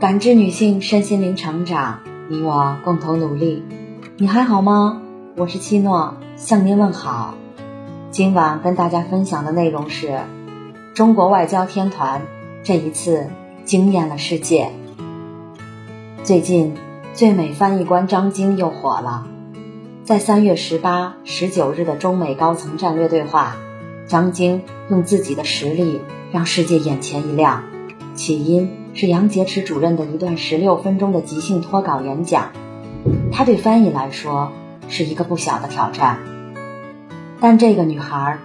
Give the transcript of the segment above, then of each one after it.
感知女性身心灵成长，你我共同努力。你还好吗？我是七诺，向您问好。今晚跟大家分享的内容是：中国外交天团这一次惊艳了世界。最近，最美翻译官张晶又火了。在三月十八、十九日的中美高层战略对话，张晶用自己的实力让世界眼前一亮。起因。是杨洁篪主任的一段十六分钟的即兴脱稿演讲，他对翻译来说是一个不小的挑战。但这个女孩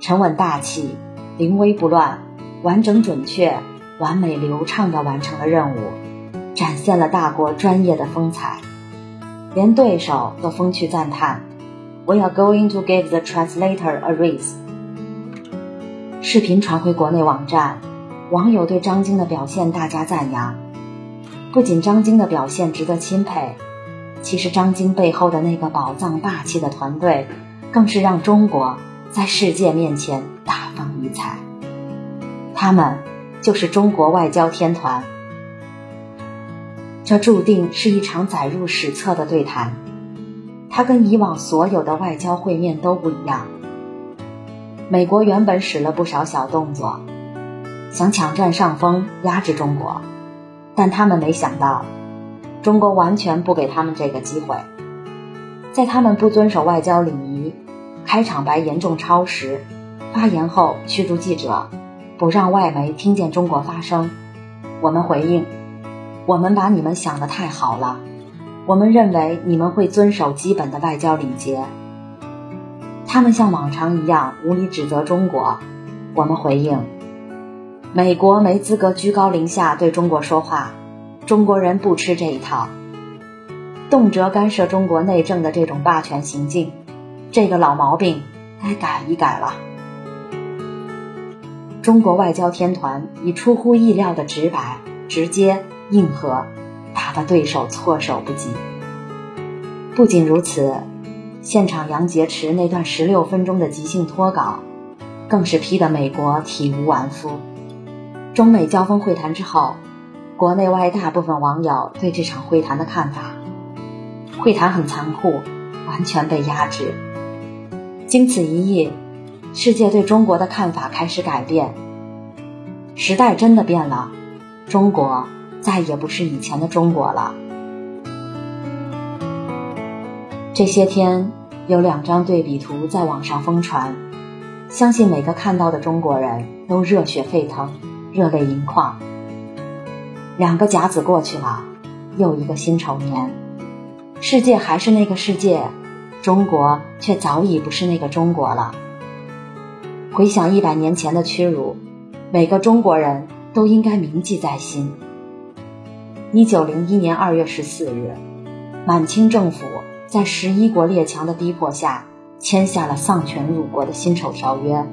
沉稳大气、临危不乱、完整准确、完美流畅地完成了任务，展现了大国专业的风采，连对手都风趣赞叹：“We are going to give the translator a raise。”视频传回国内网站。网友对张晶的表现大加赞扬，不仅张晶的表现值得钦佩，其实张晶背后的那个宝藏霸气的团队，更是让中国在世界面前大放异彩。他们就是中国外交天团，这注定是一场载入史册的对谈。它跟以往所有的外交会面都不一样。美国原本使了不少小动作。想抢占上风，压制中国，但他们没想到，中国完全不给他们这个机会。在他们不遵守外交礼仪，开场白严重超时，发言后驱逐记者，不让外媒听见中国发声。我们回应：我们把你们想的太好了，我们认为你们会遵守基本的外交礼节。他们像往常一样无理指责中国，我们回应。美国没资格居高临下对中国说话，中国人不吃这一套。动辄干涉中国内政的这种霸权行径，这个老毛病该改一改了。中国外交天团以出乎意料的直白、直接、硬核，打得对手措手不及。不仅如此，现场杨洁篪那段十六分钟的即兴脱稿，更是批得美国体无完肤。中美交锋会谈之后，国内外大部分网友对这场会谈的看法：会谈很残酷，完全被压制。经此一役，世界对中国的看法开始改变。时代真的变了，中国再也不是以前的中国了。这些天有两张对比图在网上疯传，相信每个看到的中国人都热血沸腾。热泪盈眶。两个甲子过去了，又一个辛丑年，世界还是那个世界，中国却早已不是那个中国了。回想一百年前的屈辱，每个中国人都应该铭记在心。一九零一年二月十四日，满清政府在十一国列强的逼迫下，签下了丧权辱国的辛丑条约。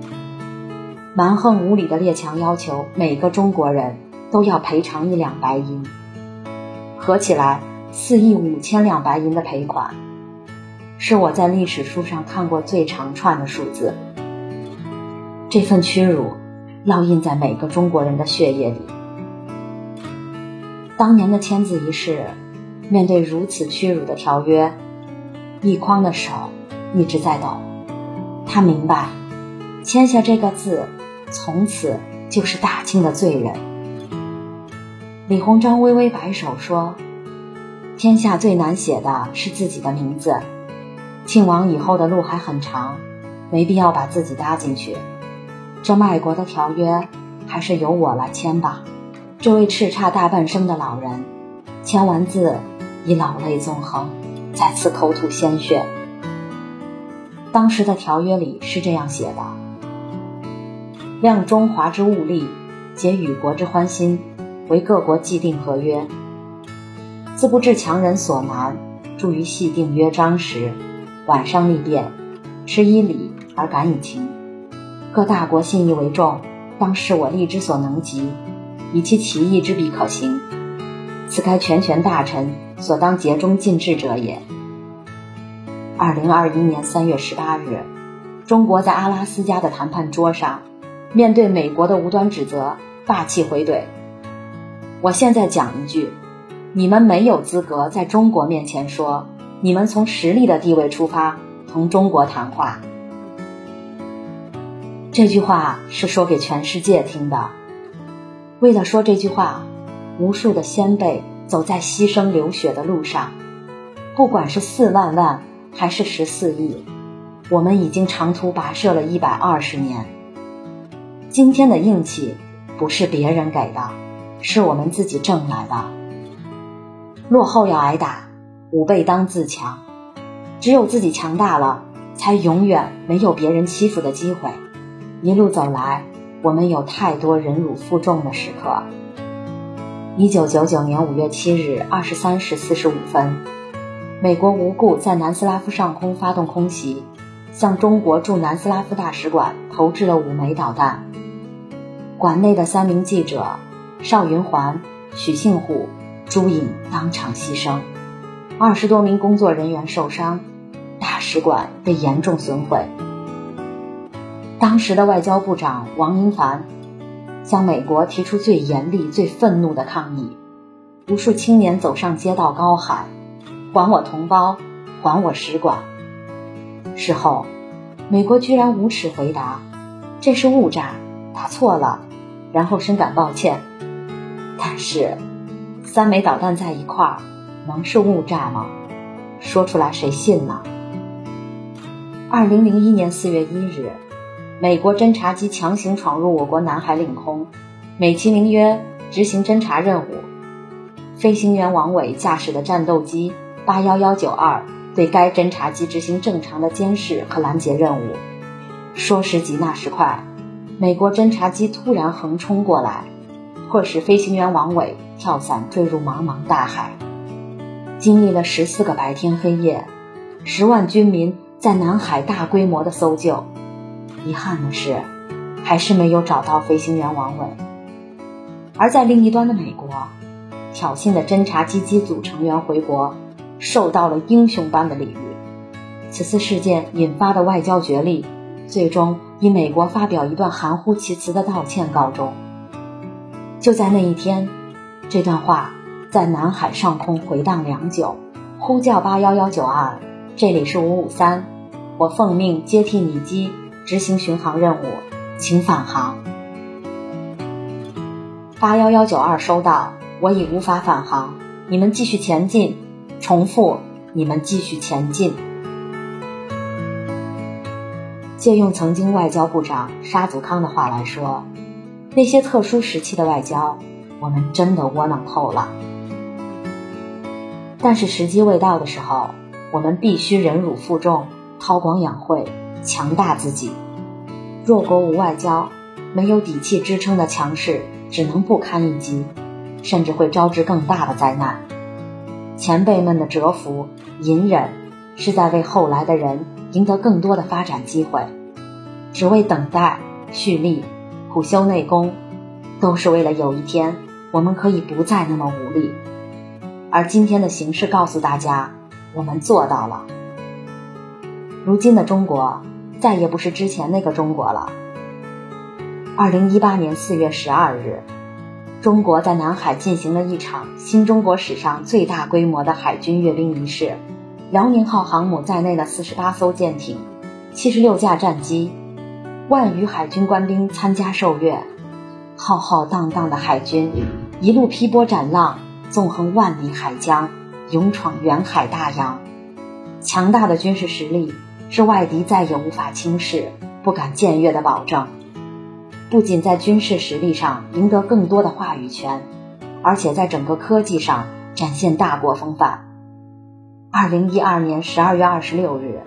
蛮横无理的列强要求每个中国人都要赔偿一两白银，合起来四亿五千两白银的赔款，是我在历史书上看过最长串的数字。这份屈辱烙印在每个中国人的血液里。当年的签字仪式，面对如此屈辱的条约，易匡的手一直在抖。他明白，签下这个字。从此就是大清的罪人。李鸿章微微摆手说：“天下最难写的是自己的名字，庆王以后的路还很长，没必要把自己搭进去。这卖国的条约，还是由我来签吧。”这位叱咤大半生的老人，签完字已老泪纵横，再次口吐鲜血。当时的条约里是这样写的。量中华之物力，结与国之欢心，为各国既定合约。自不至强人所难，助于细定约章时，晚上立变，持以礼而感以情。各大国信义为重，当视我力之所能及，以其其义之必可行。此该全权大臣所当竭忠尽智者也。二零二一年三月十八日，中国在阿拉斯加的谈判桌上。面对美国的无端指责，霸气回怼。我现在讲一句，你们没有资格在中国面前说你们从实力的地位出发同中国谈话。这句话是说给全世界听的。为了说这句话，无数的先辈走在牺牲流血的路上，不管是四万万还是十四亿，我们已经长途跋涉了一百二十年。今天的硬气不是别人给的，是我们自己挣来的。落后要挨打，吾辈当自强。只有自己强大了，才永远没有别人欺负的机会。一路走来，我们有太多忍辱负重的时刻。一九九九年五月七日二十三时四十五分，美国无故在南斯拉夫上空发动空袭，向中国驻南斯拉夫大使馆投掷了五枚导弹。馆内的三名记者邵云环、许杏虎、朱颖当场牺牲，二十多名工作人员受伤，大使馆被严重损毁。当时的外交部长王英凡向美国提出最严厉、最愤怒的抗议，无数青年走上街道高喊：“还我同胞，还我使馆！”事后，美国居然无耻回答：“这是误炸，打错了。”然后深感抱歉。但是，三枚导弹在一块儿，能是误炸吗？说出来谁信呢？二零零一年四月一日。美国侦察机强行闯入我国南海领空，美其名曰执行侦察任务。飞行员王伟驾驶的战斗机八幺幺九二对该侦察机执行正常的监视和拦截任务。说时急那时快，美国侦察机突然横冲过来，迫使飞行员王伟跳伞坠入茫茫大海。经历了十四个白天黑夜，十万军民在南海大规模的搜救。遗憾的是，还是没有找到飞行员王伟。而在另一端的美国，挑衅的侦察机机组成员回国，受到了英雄般的礼遇。此次事件引发的外交角力，最终以美国发表一段含糊其辞的道歉告终。就在那一天，这段话在南海上空回荡良久，呼叫八幺幺九二，这里是五五三，我奉命接替你机。执行巡航任务，请返航。八幺幺九二收到，我已无法返航，你们继续前进。重复，你们继续前进。借用曾经外交部长沙祖康的话来说，那些特殊时期的外交，我们真的窝囊透了。但是时机未到的时候，我们必须忍辱负重，韬光养晦。强大自己，弱国无外交，没有底气支撑的强势，只能不堪一击，甚至会招致更大的灾难。前辈们的蛰伏、隐忍，是在为后来的人赢得更多的发展机会，只为等待、蓄力、苦修内功，都是为了有一天我们可以不再那么无力。而今天的形势告诉大家，我们做到了。如今的中国。再也不是之前那个中国了。二零一八年四月十二日，中国在南海进行了一场新中国史上最大规模的海军阅兵仪式。辽宁号航母在内的四十八艘舰艇、七十六架战机、万余海军官兵参加受阅。浩浩荡荡的海军一路劈波斩浪，纵横万里海疆，勇闯远海大洋。强大的军事实力。是外敌再也无法轻视、不敢僭越的保证。不仅在军事实力上赢得更多的话语权，而且在整个科技上展现大国风范。二零一二年十二月二十六日，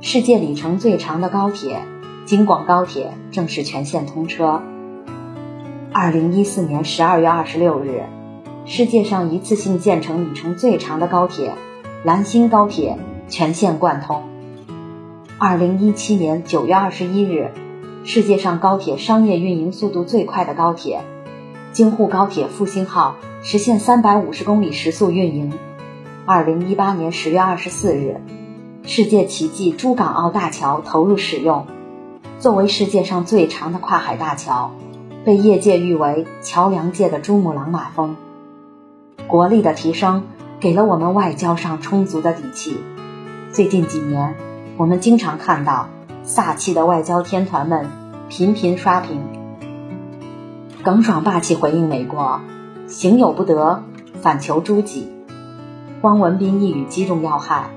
世界里程最长的高铁——京广高铁正式全线通车。二零一四年十二月二十六日，世界上一次性建成里程最长的高铁——兰新高铁全线贯通。二零一七年九月二十一日，世界上高铁商业运营速度最快的高铁——京沪高铁复兴号实现三百五十公里时速运营。二零一八年十月二十四日，世界奇迹珠港澳大桥投入使用。作为世界上最长的跨海大桥，被业界誉为桥梁界的珠穆朗玛峰。国力的提升给了我们外交上充足的底气。最近几年，我们经常看到飒气的外交天团们频频刷屏，耿爽霸气回应美国：“行有不得，反求诸己。”汪文斌一语击中要害：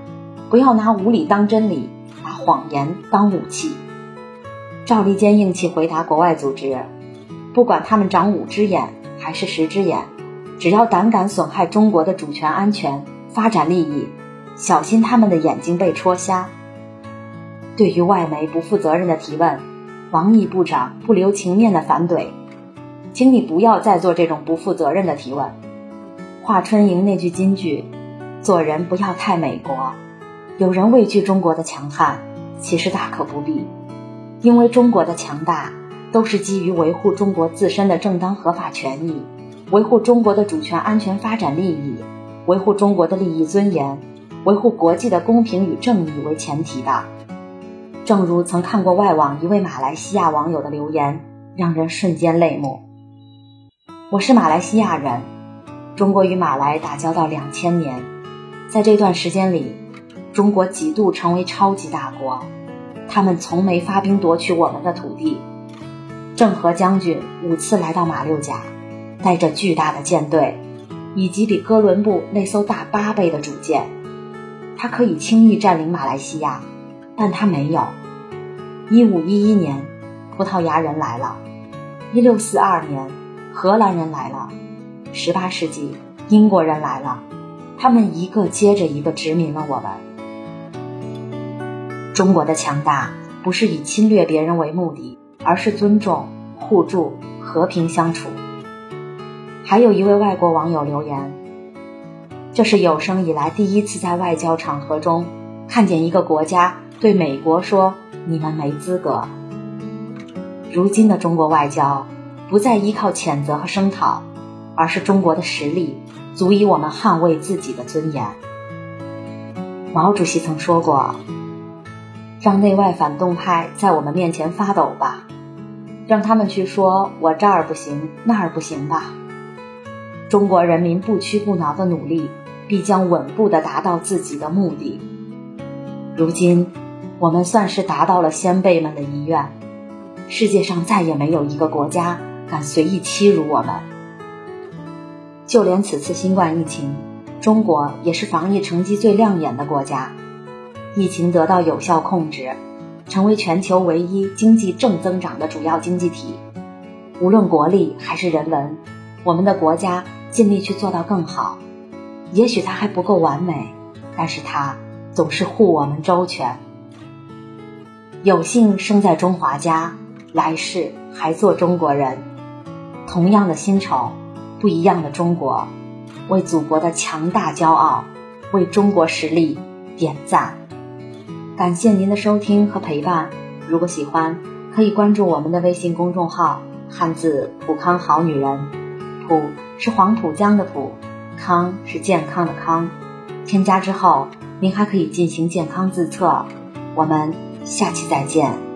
不要拿无理当真理，把谎言当武器。赵立坚硬气回答国外组织：“不管他们长五只眼还是十只眼，只要胆敢损害中国的主权、安全、发展利益，小心他们的眼睛被戳瞎。”对于外媒不负责任的提问，王毅部长不留情面的反怼：“请你不要再做这种不负责任的提问。”华春莹那句金句。做人不要太美国，有人畏惧中国的强悍，其实大可不必，因为中国的强大都是基于维护中国自身的正当合法权益，维护中国的主权、安全、发展利益，维护中国的利益尊严，维护国际的公平与正义为前提的。正如曾看过外网一位马来西亚网友的留言，让人瞬间泪目。我是马来西亚人，中国与马来打交道两千年。在这段时间里，中国几度成为超级大国，他们从没发兵夺取我们的土地。郑和将军五次来到马六甲，带着巨大的舰队，以及比哥伦布那艘大八倍的主舰，他可以轻易占领马来西亚，但他没有。一五一一年，葡萄牙人来了；一六四二年，荷兰人来了；十八世纪，英国人来了。他们一个接着一个殖民了我们。中国的强大不是以侵略别人为目的，而是尊重、互助、和平相处。还有一位外国网友留言：“这是有生以来第一次在外交场合中看见一个国家对美国说‘你们没资格’。”如今的中国外交不再依靠谴责和声讨，而是中国的实力。足以我们捍卫自己的尊严。毛主席曾说过：“让内外反动派在我们面前发抖吧，让他们去说我这儿不行那儿不行吧。”中国人民不屈不挠的努力，必将稳步的达到自己的目的。如今，我们算是达到了先辈们的遗愿，世界上再也没有一个国家敢随意欺辱我们。就连此次新冠疫情，中国也是防疫成绩最亮眼的国家，疫情得到有效控制，成为全球唯一经济正增长的主要经济体。无论国力还是人文，我们的国家尽力去做到更好。也许它还不够完美，但是它总是护我们周全。有幸生在中华家，来世还做中国人。同样的薪酬。不一样的中国，为祖国的强大骄傲，为中国实力点赞。感谢您的收听和陪伴。如果喜欢，可以关注我们的微信公众号“汉字普康好女人”。普是黄浦江的浦，康是健康的康。添加之后，您还可以进行健康自测。我们下期再见。